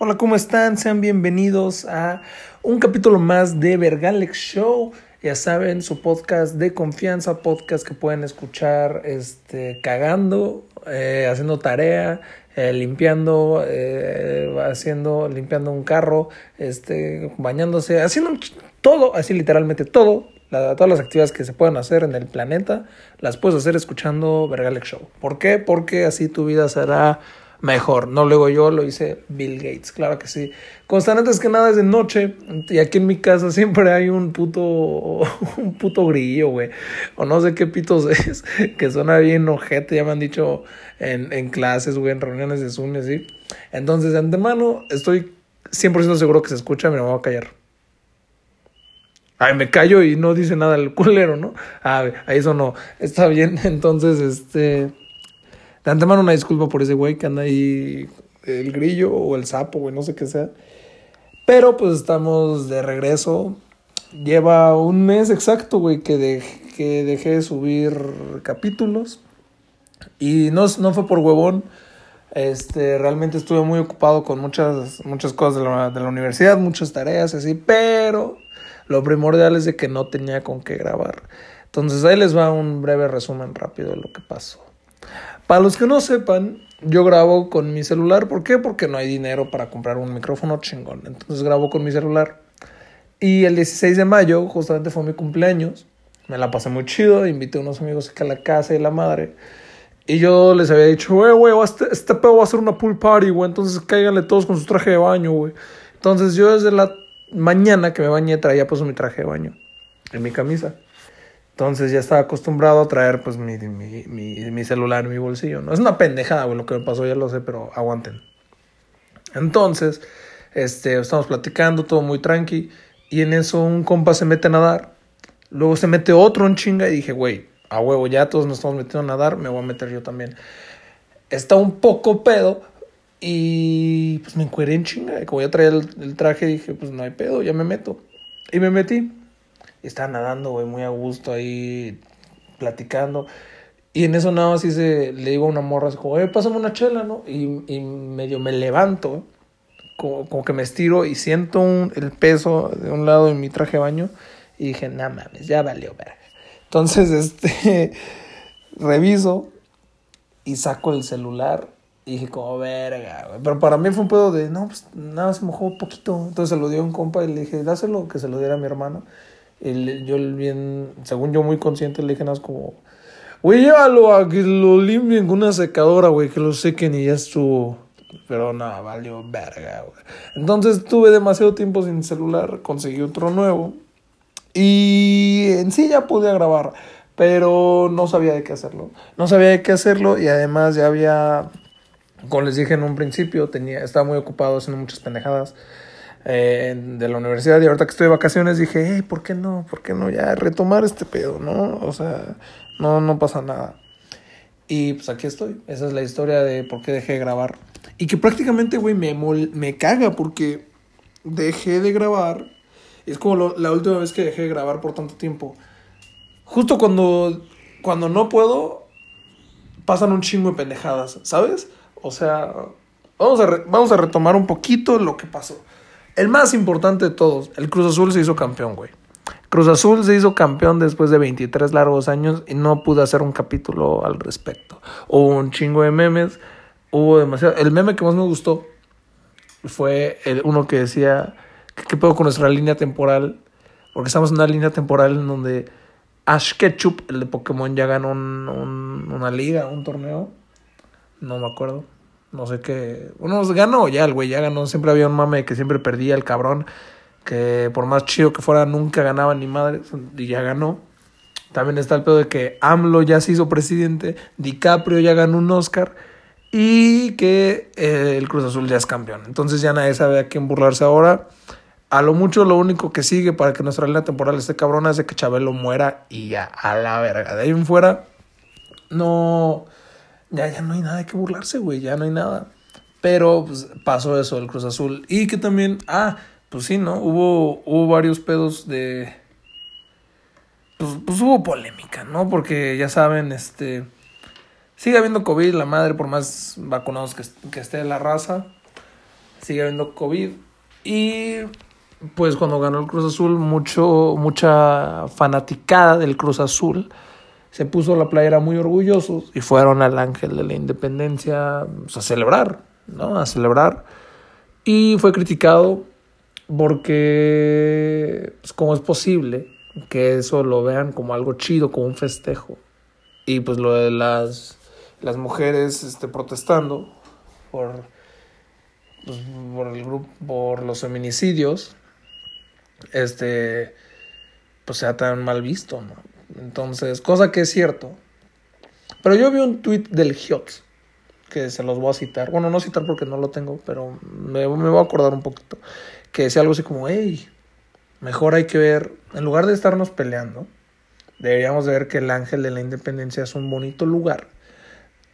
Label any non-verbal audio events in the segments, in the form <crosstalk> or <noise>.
Hola, ¿cómo están? Sean bienvenidos a un capítulo más de Vergalex Show. Ya saben, su podcast de confianza, podcast que pueden escuchar este, cagando, eh, haciendo tarea, eh, limpiando, eh, haciendo, limpiando un carro, este, bañándose, haciendo todo, así literalmente todo, todas las actividades que se puedan hacer en el planeta, las puedes hacer escuchando Vergalex Show. ¿Por qué? Porque así tu vida será mejor. No luego yo lo hice Bill Gates, claro que sí. Constante antes que nada es de noche y aquí en mi casa <laughs> siempre hay un puto <laughs> un puto grillo, güey. O no sé qué pitos <laughs> es, que suena bien ojete, ya me han dicho en, en clases, güey, en reuniones de Zoom y así. Entonces, de antemano, estoy 100% seguro que se escucha, me voy a callar. Ay, me callo y no dice nada el culero, ¿no? Ah, ahí eso no. Está bien, entonces, este... De antemano una disculpa por ese güey que anda ahí, el grillo o el sapo, güey, no sé qué sea. Pero pues estamos de regreso. Lleva un mes exacto, güey, que, que dejé de subir capítulos. Y no, no fue por huevón. Este, realmente estuve muy ocupado con muchas, muchas cosas de la, de la universidad, muchas tareas así, pero lo primordial es de que no tenía con qué grabar. Entonces ahí les va un breve resumen rápido de lo que pasó. Para los que no sepan, yo grabo con mi celular. ¿Por qué? Porque no hay dinero para comprar un micrófono chingón. Entonces grabo con mi celular. Y el 16 de mayo, justamente fue mi cumpleaños. Me la pasé muy chido. Invité a unos amigos a la casa y la madre. Y yo les había dicho, güey, güey, este, este pedo va a ser una pool party, güey. Entonces cáiganle todos con su traje de baño, güey. Entonces yo desde la mañana que me bañé traía pues mi traje de baño en mi camisa. Entonces ya estaba acostumbrado a traer pues mi, mi, mi, mi celular en mi bolsillo. No es una pendejada, güey, lo que me pasó, ya lo sé, pero aguanten. Entonces, este, estamos platicando, todo muy tranqui. Y en eso un compa se mete a nadar. Luego se mete otro en chinga y dije, güey, a huevo, ya todos nos estamos metiendo a nadar, me voy a meter yo también. Está un poco pedo y pues me encueré en chinga. Como ya traía el, el traje, dije, pues no hay pedo, ya me meto. Y me metí estaba nadando, güey, muy a gusto ahí, platicando. Y en eso nada más hice, le digo a una morra, así como, eh, pásame una chela, ¿no? Y, y medio me levanto, como, como que me estiro y siento un, el peso de un lado en mi traje de baño. Y dije, no mames, ya valió verga. Entonces, <laughs> este, reviso y saco el celular. Y dije, como verga, güey. Pero para mí fue un pedo de, no, pues nada, se mojó poquito. Entonces se lo dio a un compa y le dije, dáselo, que se lo diera a mi hermano. El, yo bien, según yo muy consciente, le dije nada como, güey, llévalo a que lo limpien con una secadora, güey, que lo sequen y ya estuvo. Pero nada, valió verga, güey. Entonces tuve demasiado tiempo sin celular, conseguí otro nuevo. Y en sí ya podía grabar, pero no sabía de qué hacerlo. No sabía de qué hacerlo y además ya había, como les dije en un principio, tenía, estaba muy ocupado haciendo muchas pendejadas eh, de la universidad y ahorita que estoy de vacaciones dije, hey, ¿por qué no? ¿Por qué no ya retomar este pedo, no? O sea, no, no pasa nada. Y pues aquí estoy. Esa es la historia de por qué dejé de grabar. Y que prácticamente, güey, me, me caga porque dejé de grabar. Es como la última vez que dejé de grabar por tanto tiempo. Justo cuando, cuando no puedo, pasan un chingo de pendejadas, ¿sabes? O sea, vamos a, vamos a retomar un poquito lo que pasó. El más importante de todos, el Cruz Azul se hizo campeón, güey. Cruz Azul se hizo campeón después de 23 largos años y no pude hacer un capítulo al respecto. Hubo un chingo de memes, hubo demasiado. El meme que más me gustó fue el, uno que decía: ¿Qué puedo con nuestra línea temporal? Porque estamos en una línea temporal en donde Ash Ketchup, el de Pokémon, ya ganó una liga, un torneo. No me acuerdo. No sé qué. Bueno, ganó ya el güey, ya ganó. Siempre había un mame que siempre perdía el cabrón. Que por más chido que fuera, nunca ganaba ni madre. Y ya ganó. También está el pedo de que AMLO ya se hizo presidente. DiCaprio ya ganó un Oscar. Y que eh, el Cruz Azul ya es campeón. Entonces ya nadie sabe a quién burlarse ahora. A lo mucho, lo único que sigue para que nuestra línea temporal esté cabrona es de que Chabelo muera y ya, a la verga. De ahí en fuera, no ya, ya no hay nada que burlarse, güey, ya no hay nada. Pero pues, pasó eso, el Cruz Azul. Y que también, ah, pues sí, ¿no? Hubo, hubo varios pedos de... Pues, pues hubo polémica, ¿no? Porque ya saben, este... Sigue habiendo COVID, la madre, por más vacunados que, que esté la raza. sigue habiendo COVID. Y pues cuando ganó el Cruz Azul, mucho, mucha fanaticada del Cruz Azul se puso la playera muy orgullosos y fueron al Ángel de la Independencia pues, a celebrar, ¿no? A celebrar. Y fue criticado porque, pues, ¿cómo es posible que eso lo vean como algo chido, como un festejo? Y pues lo de las, las mujeres este, protestando por, pues, por el grupo, por los feminicidios, este, pues sea tan mal visto, ¿no? Entonces, cosa que es cierto. Pero yo vi un tweet del Hiots, que se los voy a citar. Bueno, no citar porque no lo tengo, pero me, me voy a acordar un poquito. Que decía algo así como, hey, mejor hay que ver, en lugar de estarnos peleando, deberíamos de ver que el Ángel de la Independencia es un bonito lugar,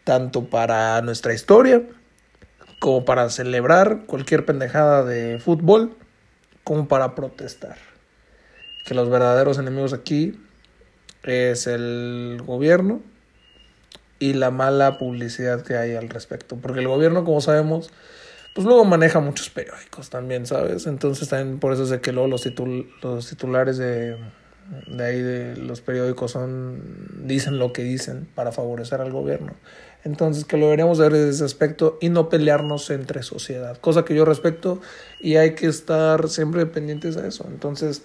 tanto para nuestra historia, como para celebrar cualquier pendejada de fútbol, como para protestar. Que los verdaderos enemigos aquí es el gobierno y la mala publicidad que hay al respecto. Porque el gobierno, como sabemos, pues luego maneja muchos periódicos también, ¿sabes? Entonces también por eso es de que luego los, los titulares de, de ahí de los periódicos son dicen lo que dicen para favorecer al gobierno. Entonces que lo deberíamos ver desde ese aspecto y no pelearnos entre sociedad, cosa que yo respeto y hay que estar siempre pendientes de eso. Entonces,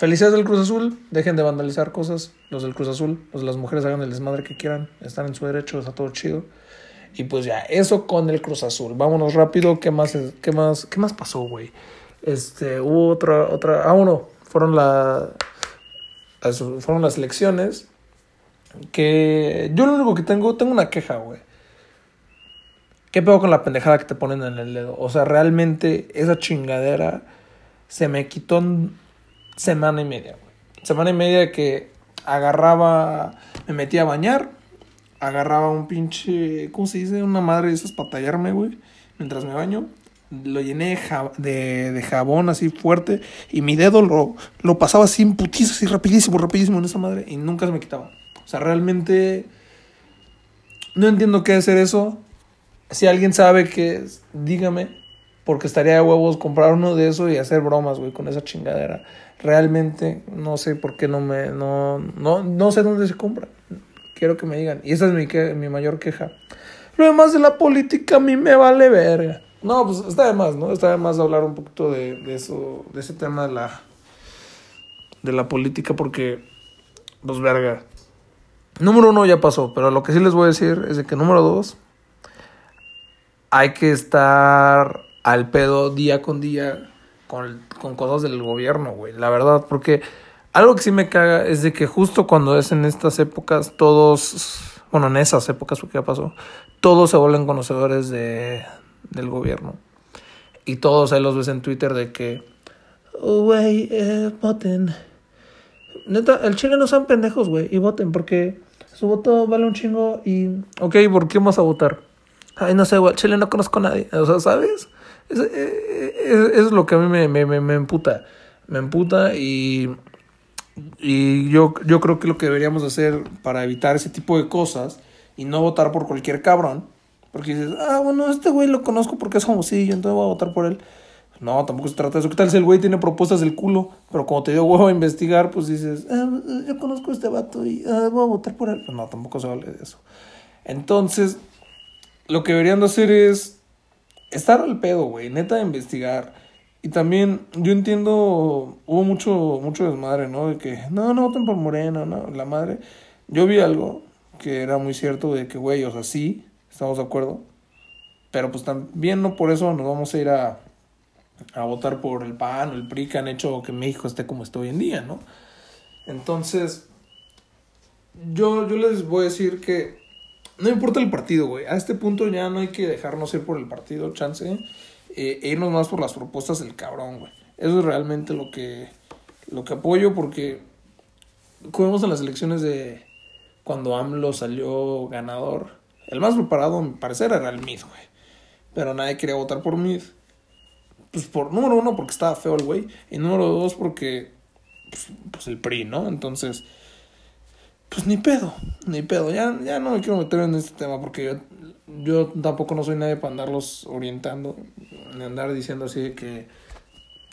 Felicidades del Cruz Azul, dejen de vandalizar cosas, los del Cruz Azul, los de las mujeres hagan el desmadre que quieran, están en su derecho, está todo chido. Y pues ya, eso con el Cruz Azul. Vámonos rápido, ¿qué más qué más qué más pasó, güey? Este, hubo otra otra, ah, uno, fueron la fueron las elecciones que yo lo único que tengo, tengo una queja, güey. ¿Qué pedo con la pendejada que te ponen en el dedo? O sea, realmente esa chingadera se me quitó semana y media, güey. Semana y media que agarraba, me metía a bañar, agarraba un pinche, ¿cómo se dice? Una madre de esas para tallarme, güey, mientras me baño. Lo llené de, jabón así fuerte y mi dedo lo, lo pasaba así en putizo, así rapidísimo, rapidísimo en esa madre y nunca se me quitaba. O sea, realmente no entiendo qué hacer eso. Si alguien sabe que dígame, porque estaría de huevos comprar uno de esos y hacer bromas, güey, con esa chingadera realmente no sé por qué no me no no no sé dónde se compra. Quiero que me digan. Y esa es mi mi mayor queja. Lo demás de la política a mí me vale verga. No pues está de más no está de más hablar un poquito de, de eso de ese tema de la de la política porque pues verga. Número uno ya pasó pero lo que sí les voy a decir es de que número dos hay que estar al pedo día con día con, con cosas del gobierno, güey, la verdad, porque algo que sí me caga es de que justo cuando es en estas épocas, todos, bueno, en esas épocas, porque ya pasó, todos se vuelven conocedores de, del gobierno. Y todos ahí los ves en Twitter de que, oh, güey, eh, voten. Neta, el chile no son pendejos, güey, y voten, porque su voto vale un chingo y, ok, ¿por qué vamos a votar? Ay, no sé, güey, Chile no conozco a nadie, o sea, ¿sabes? Eso es, lo que a mí me, me, me, me emputa. Me emputa y, y yo, yo creo que lo que deberíamos hacer para evitar ese tipo de cosas y no votar por cualquier cabrón, porque dices, ah, bueno, este güey lo conozco porque es famosillo, entonces voy a votar por él. No, tampoco se trata de eso. ¿Qué tal si el güey tiene propuestas del culo? Pero como te dio huevo a investigar, pues dices, ah, yo conozco a este vato y ah, voy a votar por él. Pues no, tampoco se vale de eso. Entonces, lo que deberían de hacer es estar al pedo, güey, neta de investigar. Y también yo entiendo, hubo mucho, mucho desmadre, ¿no? De que, no, no voten por Morena, no, la madre. Yo vi algo que era muy cierto de que, güey, o sea, sí, estamos de acuerdo. Pero pues también no por eso nos vamos a ir a, a votar por el PAN o el PRI que han hecho que México esté como está hoy en día, ¿no? Entonces, yo, yo les voy a decir que no importa el partido, güey. A este punto ya no hay que dejarnos ir por el partido, chance. Eh, e irnos más por las propuestas del cabrón, güey. Eso es realmente lo que, lo que apoyo porque, vemos en las elecciones de cuando AMLO salió ganador, el más preparado, a mi parecer, era el MID, güey. Pero nadie quería votar por MID. Pues por número uno, porque estaba feo el güey. Y número dos, porque pues, pues el PRI, ¿no? Entonces pues ni pedo, ni pedo. Ya, ya no me quiero meter en este tema porque yo, yo tampoco no soy nadie para andarlos orientando, ni andar diciendo así que,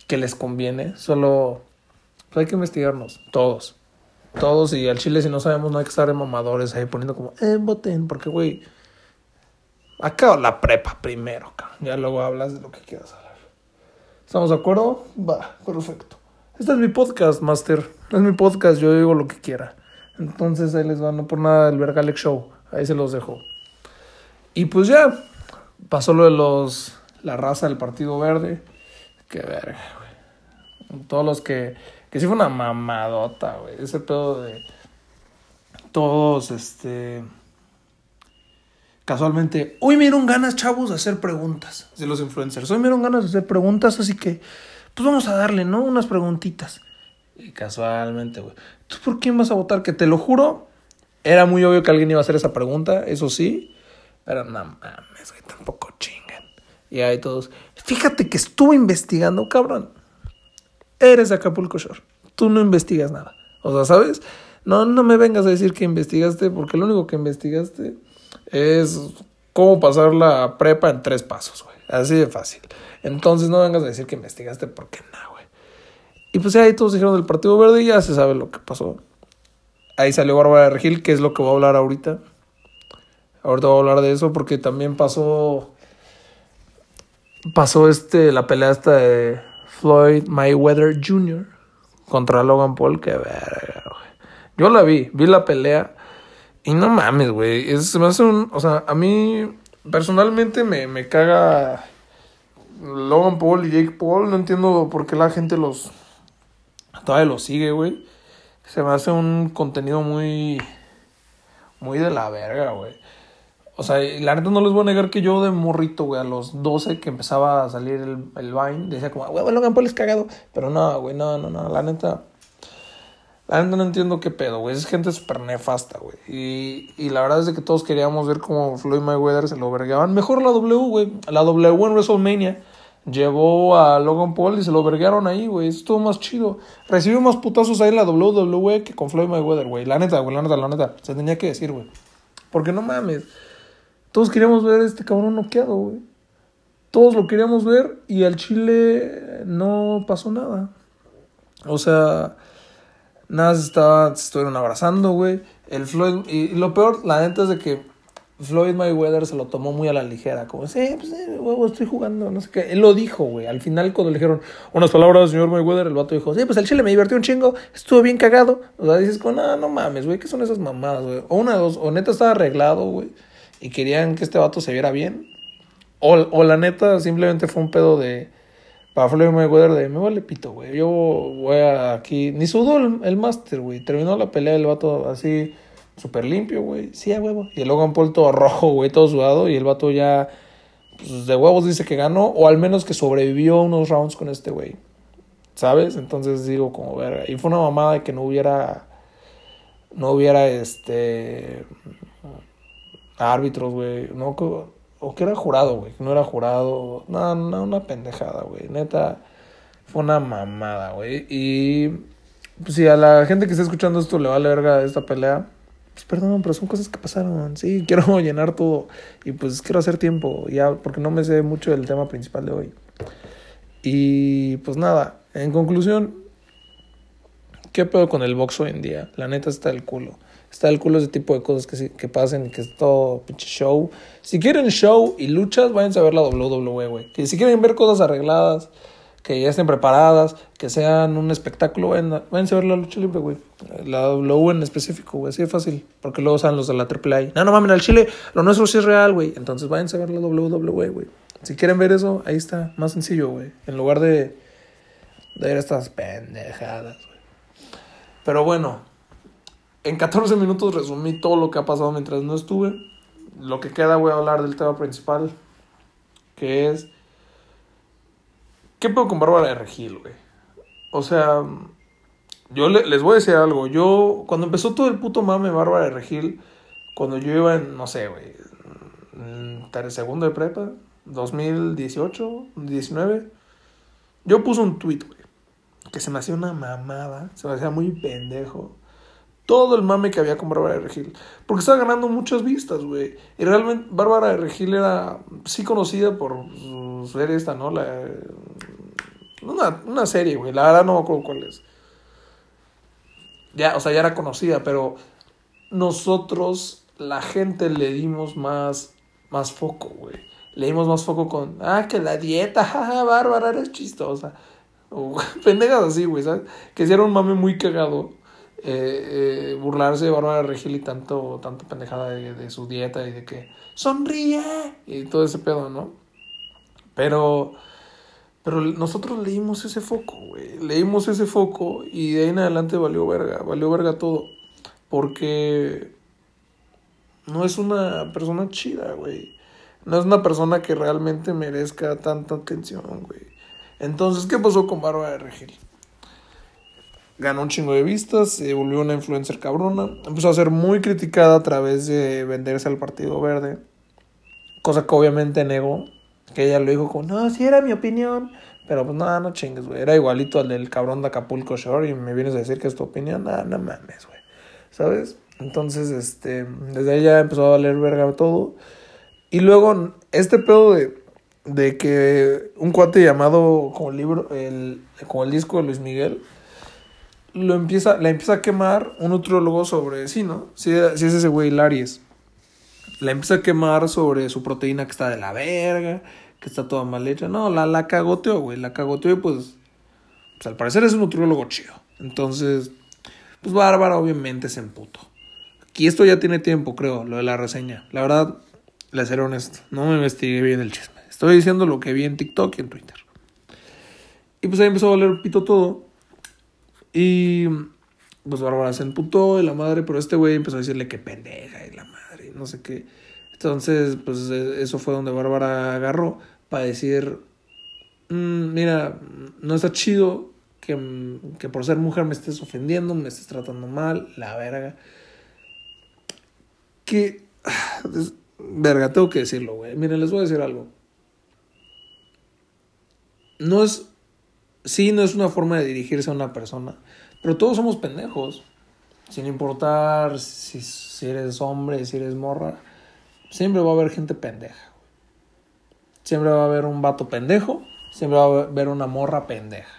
que les conviene. Solo pues hay que investigarnos, todos. Todos y al chile si no sabemos no hay que estar en mamadores ahí poniendo como, eh, voten, porque güey, acabo la prepa primero, cabrón. Ya luego hablas de lo que quieras hablar. ¿Estamos de acuerdo? Va, perfecto. Este es mi podcast, Master. Es mi podcast, yo digo lo que quiera. Entonces ahí les va, no por nada el Vergalex Show. Ahí se los dejo. Y pues ya, pasó lo de los. La raza del Partido Verde. Qué verga, güey. Todos los que. Que sí fue una mamadota, güey. Ese pedo de. Todos, este. Casualmente. Hoy me dieron ganas, chavos, de hacer preguntas. De los influencers. Hoy me dieron ganas de hacer preguntas, así que. Pues vamos a darle, ¿no? Unas preguntitas. Y casualmente, güey. ¿Tú por quién vas a votar? Que te lo juro, era muy obvio que alguien iba a hacer esa pregunta, eso sí. Pero no mames, güey, tampoco chingan. Y ahí todos. Fíjate que estuve investigando, cabrón. Eres de Acapulco Shore. Tú no investigas nada. O sea, ¿sabes? No, no me vengas a decir que investigaste, porque lo único que investigaste es cómo pasar la prepa en tres pasos, güey. Así de fácil. Entonces no vengas a decir que investigaste porque no, güey. Y pues ahí todos dijeron del Partido Verde y ya se sabe lo que pasó. Ahí salió Bárbara Regil, que es lo que voy a hablar ahorita. Ahorita voy a hablar de eso porque también pasó. Pasó este, la pelea esta de Floyd Mayweather Jr. contra Logan Paul. Que verga, güey. Yo la vi, vi la pelea. Y no mames, güey. Se me hace un. O sea, a mí personalmente me, me caga Logan Paul y Jake Paul. No entiendo por qué la gente los todavía lo sigue, güey. Se me hace un contenido muy. Muy de la verga, güey. O sea, la neta no les voy a negar que yo de morrito, güey, a los 12 que empezaba a salir el, el Vine, decía como, güey, Logan Paul es cagado. Pero no, güey, no, no, no. La neta. La neta no entiendo qué pedo, güey. Es gente súper nefasta, güey. Y, y la verdad es que todos queríamos ver cómo Floyd Mayweather se lo vergaban. Mejor la W, güey. La W en WrestleMania llevó a Logan Paul y se lo vergaron ahí, güey. Estuvo más chido. Recibió más putazos ahí en la WWE que con Floyd Mayweather, güey. La neta, güey, la neta, la neta. Se tenía que decir, güey. Porque no mames. Todos queríamos ver a este cabrón noqueado, güey. Todos lo queríamos ver y al Chile no pasó nada. O sea, nada se estaba, se estuvieron abrazando, güey. El Floyd, y lo peor, la neta es de que Floyd Mayweather se lo tomó muy a la ligera, como, sí, pues, eh, huevo, estoy jugando, no sé qué. Él lo dijo, güey. Al final, cuando le dijeron unas palabras señor Mayweather, el vato dijo, sí, pues el chile me divertió un chingo, estuvo bien cagado. O sea, dices, con, no, no mames, güey, ¿qué son esas mamadas, güey? O una dos, o neta estaba arreglado, güey, y querían que este vato se viera bien. O, o la neta simplemente fue un pedo de, para Floyd Mayweather, de, me vale pito, güey. Yo voy aquí, ni sudó el, el máster, güey. Terminó la pelea el vato así súper limpio, güey. Sí, a huevo. Y el Logan Paul todo rojo, güey, todo sudado. Y el vato ya, pues, de huevos dice que ganó, o al menos que sobrevivió unos rounds con este güey. ¿Sabes? Entonces digo, como verga. Y fue una mamada que no hubiera, no hubiera este, árbitros, güey. No, o que era jurado, güey. No era jurado. No, no, una pendejada, güey. Neta, fue una mamada, güey. Y, pues si a la gente que está escuchando esto le va a verga esta pelea pues perdón, pero son cosas que pasaron. Sí, <laughs> quiero llenar todo y pues quiero hacer tiempo ya porque no me sé mucho del tema principal de hoy. Y pues nada, en conclusión, ¿qué pedo con el box hoy en día? La neta está el culo. Está el culo ese tipo de cosas que, que pasen que es todo pinche show. Si quieren show y luchas, váyanse a ver la WWE, güey. Si quieren ver cosas arregladas, que ya estén preparadas, que sean un espectáculo, vayan, a ver la lucha libre, güey. La W en específico, güey, así de fácil. Porque luego salen los de la AAA. No, no mames, el Chile, lo nuestro sí es real, güey. Entonces váyanse a ver la WWE, güey. Si quieren ver eso, ahí está, más sencillo, güey. En lugar de, de ver estas pendejadas, güey. Pero bueno, en 14 minutos resumí todo lo que ha pasado mientras no estuve. Lo que queda, voy a hablar del tema principal, que es ¿Qué puedo con Bárbara de Regil, güey? O sea, yo les voy a decir algo. Yo, cuando empezó todo el puto mame Bárbara de Regil, cuando yo iba en, no sé, güey, en segundo de prepa, 2018, 19, yo puse un tweet, güey, que se me hacía una mamada, se me hacía muy pendejo. todo el mame que había con Bárbara de Regil. Porque estaba ganando muchas vistas, güey. Y realmente Bárbara de Regil era sí conocida por su esta, ¿no? La, una, una serie, güey. La verdad no me acuerdo cuál es. Ya, o sea, ya era conocida, pero nosotros, la gente, le dimos más, más foco, güey. Le dimos más foco con, ah, que la dieta, <laughs> jaja, Bárbara, eres chistosa. O <laughs> pendejas así, güey, ¿sabes? Que si era un mame muy cagado. Eh, eh, burlarse de Bárbara Regil y tanto, tanto pendejada de, de, su dieta y de que sonríe y todo ese pedo, ¿no? Pero, pero nosotros leímos ese foco, güey. Leímos ese foco y de ahí en adelante valió verga, valió verga todo. Porque no es una persona chida, güey. No es una persona que realmente merezca tanta atención, güey. Entonces, ¿qué pasó con Bárbara de Regil? ganó un chingo de vistas, se volvió una influencer cabrona, empezó a ser muy criticada a través de venderse al Partido Verde, cosa que obviamente negó, que ella lo dijo como, no, sí era mi opinión, pero pues nada, no, chingues, güey, era igualito al del cabrón de Acapulco Shore y me vienes a decir que es tu opinión, nada, no mames, güey, ¿sabes? Entonces, este, desde ahí ya empezó a valer verga todo, y luego este pedo de, de que un cuate llamado como el libro, el, como el disco de Luis Miguel, lo empieza, la empieza a quemar un nutriólogo sobre, sí, ¿no? Si, es ese güey Laries. La empieza a quemar sobre su proteína que está de la verga, que está toda mal hecha. No, la, la cagoteó, güey. La cagoteó y pues, pues al parecer es un nutriólogo chido. Entonces, pues Bárbara obviamente se emputó. Aquí esto ya tiene tiempo, creo, lo de la reseña. La verdad, le seré honesto, no me investigué bien el chisme. Estoy diciendo lo que vi en TikTok y en Twitter. Y pues ahí empezó a valer pito todo. Y pues Bárbara se emputó de la madre, pero este güey empezó a decirle que pendeja y la madre, no sé qué. Entonces, pues e, eso fue donde Bárbara agarró para decir, mm, mira, no está chido que, que, por ser mujer me estés ofendiendo, me estés tratando mal, la verga. Que, <sighs> verga, tengo que decirlo, güey. Miren, les voy a decir algo. No es sí, no es una forma de dirigirse a una persona, pero todos somos pendejos. Sin importar si, si eres hombre, si eres morra, siempre va a haber gente pendeja. Siempre va a haber un vato pendejo, siempre va a haber una morra pendeja.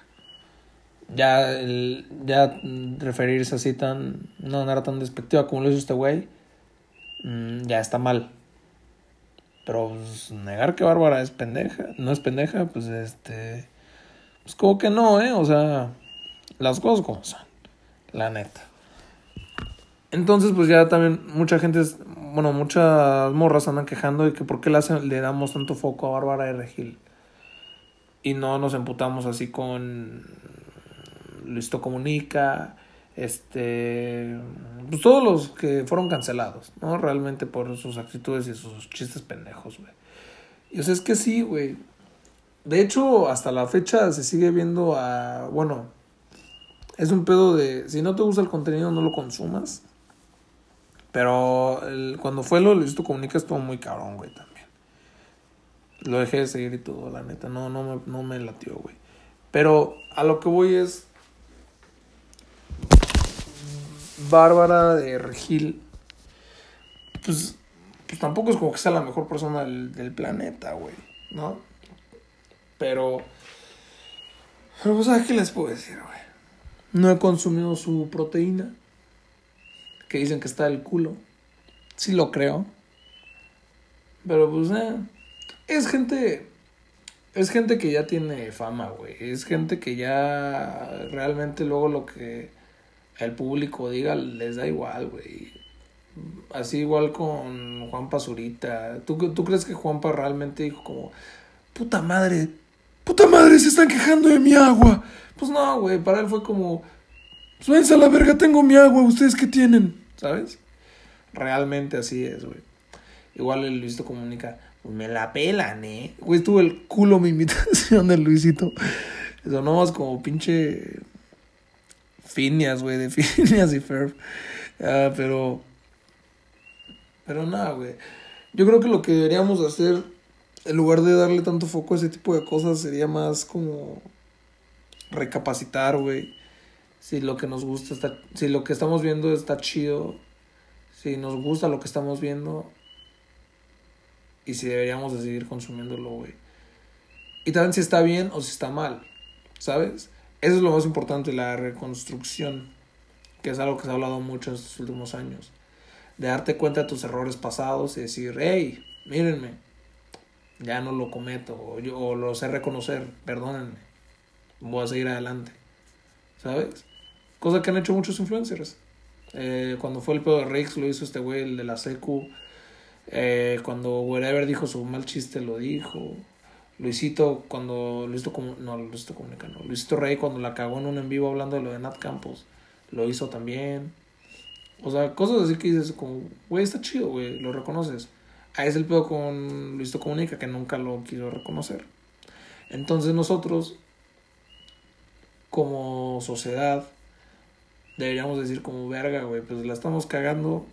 Ya, el, ya referirse así tan, no era tan despectiva como lo hizo este güey, mm, ya está mal. Pero pues, negar que Bárbara es pendeja, no es pendeja, pues este pues como que no, ¿eh? O sea, las cosas como son, la neta. Entonces, pues ya también mucha gente, bueno, muchas morras andan quejando de que por qué le, le damos tanto foco a Bárbara de Regil. Y no nos emputamos así con Listo Comunica, este, pues todos los que fueron cancelados, ¿no? Realmente por sus actitudes y sus chistes pendejos, güey. Y o sea, es que sí, güey. De hecho, hasta la fecha se sigue viendo a. Bueno, es un pedo de. Si no te gusta el contenido, no lo consumas. Pero cuando fue lo de Luisito Comunica estuvo muy cabrón, güey, también. Lo dejé de seguir y todo, la neta. No, no, me, no me latió, güey. Pero a lo que voy es. Bárbara de Regil. Pues, pues tampoco es como que sea la mejor persona del, del planeta, güey. ¿No? Pero. Pero, pues, ¿sabes qué les puedo decir, güey? No he consumido su proteína. Que dicen que está del culo. Sí lo creo. Pero, pues, eh. Es gente. Es gente que ya tiene fama, güey. Es gente que ya realmente luego lo que el público diga les da igual, güey. Así igual con Juan Pazurita. ¿Tú, ¿Tú crees que Juanpa realmente dijo como, puta madre, puta madre, se están quejando de mi agua. Pues no, güey, para él fue como, pues a la verga, tengo mi agua, ¿ustedes qué tienen? ¿Sabes? Realmente así es, güey. Igual el Luisito comunica, pues me la pelan, ¿eh? Güey, estuvo el culo mi imitación del Luisito. Más como pinche Finias, güey, de <laughs> Finias y Ferb. Ah, pero... Pero nada, güey. Yo creo que lo que deberíamos hacer en lugar de darle tanto foco a ese tipo de cosas, sería más como recapacitar, güey. Si lo que nos gusta está, si lo que estamos viendo está chido, si nos gusta lo que estamos viendo y si deberíamos de seguir consumiéndolo, güey. Y también si está bien o si está mal, ¿sabes? Eso es lo más importante, la reconstrucción, que es algo que se ha hablado mucho en estos últimos años. De darte cuenta de tus errores pasados y decir, hey, mírenme, ya no lo cometo, o, yo, o lo sé reconocer, perdónenme, voy a seguir adelante, ¿sabes? Cosa que han hecho muchos influencers. Eh, cuando fue el pedo de Rix, lo hizo este güey, el de la secu. Eh, cuando Wherever dijo su mal chiste, lo dijo. Luisito, cuando. Luisito, no, Luisito Comunica, no. Luisito Rey, cuando la cagó en un en vivo hablando de lo de Nat Campos, lo hizo también. O sea, cosas así que dices, como, güey, está chido, güey, lo reconoces. Ahí es el pedo con Luisito Comunica, que nunca lo quiso reconocer. Entonces, nosotros, como sociedad, deberíamos decir como verga, güey, pues la estamos cagando.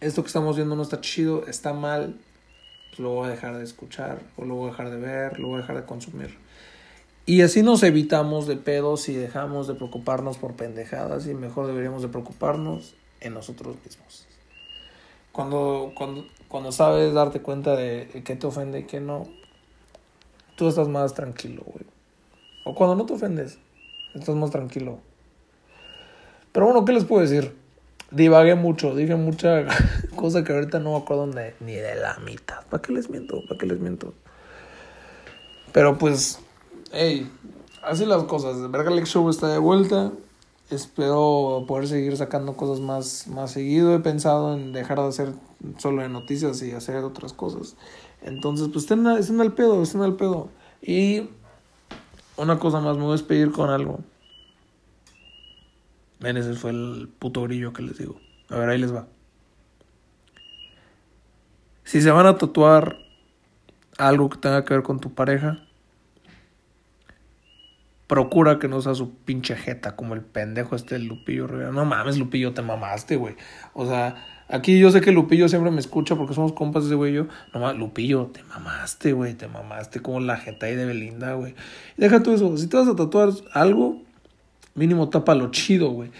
Esto que estamos viendo no está chido, está mal. Pues lo voy a dejar de escuchar, o lo voy a dejar de ver, lo voy a dejar de consumir. Y así nos evitamos de pedos y dejamos de preocuparnos por pendejadas y mejor deberíamos de preocuparnos en nosotros mismos. Cuando, cuando, cuando sabes darte cuenta de qué te ofende y qué no, tú estás más tranquilo, güey. O cuando no te ofendes, estás más tranquilo. Pero bueno, ¿qué les puedo decir? Divagué mucho, dije mucha <laughs> cosa que ahorita no me acuerdo ni de la mitad. ¿Para qué les miento? ¿Para qué les miento? Pero pues, hey, así las cosas. Verga Lex Show está de vuelta. Espero poder seguir sacando cosas más, más seguido. He pensado en dejar de hacer solo de noticias y hacer otras cosas. Entonces, pues estén, estén al pedo, estén al pedo. Y una cosa más, me voy a despedir con algo. Ven, ese fue el puto grillo que les digo. A ver, ahí les va. Si se van a tatuar algo que tenga que ver con tu pareja, procura que no sea su pinche jeta, como el pendejo este Lupillo Rivera. No mames, Lupillo, te mamaste, güey. O sea, aquí yo sé que Lupillo siempre me escucha porque somos compas ese güey yo. No mames, Lupillo, te mamaste, güey, te mamaste como la jeta ahí de Belinda, güey. Deja tú eso, si te vas a tatuar algo, mínimo tapa lo chido, güey.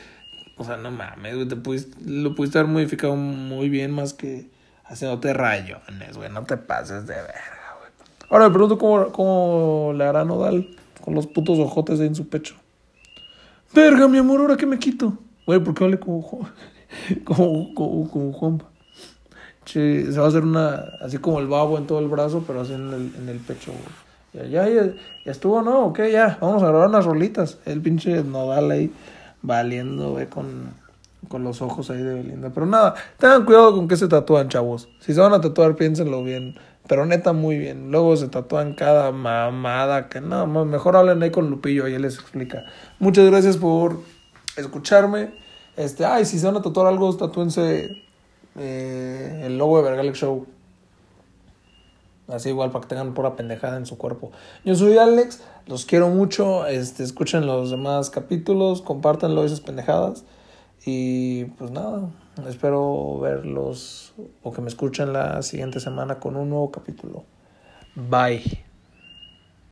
O sea, no mames, güey, te pudiste, lo pudiste haber modificado muy bien más que haciéndote rayones, güey. No te pases de verga, güey. Ahora me pregunto cómo, cómo le hará Nodal con los putos ojotes ahí en su pecho. Verga, mi amor, ¿ahora qué me quito? Güey, ¿por qué hable como, <laughs> como, como, como Juanpa? Che, se va a hacer una, así como el babo en todo el brazo, pero así en el, en el pecho, güey. Ya, ya, ya, estuvo, ¿no? Ok, ya, vamos a grabar unas rolitas. El pinche nodal ahí valiendo, güey, con, con los ojos ahí de Belinda. Pero nada, tengan cuidado con qué se tatúan, chavos. Si se van a tatuar, piénsenlo bien. Pero neta, muy bien. Luego se tatúan cada mamada que no, mejor hablen ahí con Lupillo y él les explica. Muchas gracias por escucharme. Este, ay, si se van a tatuar algo, tatúense eh, el logo de Vergalex Show. Así igual para que tengan pura pendejada en su cuerpo. Yo soy Alex, los quiero mucho. Este, escuchen los demás capítulos, compártanlo esas pendejadas. Y pues nada, espero verlos o que me escuchen la siguiente semana con un nuevo capítulo. Bye.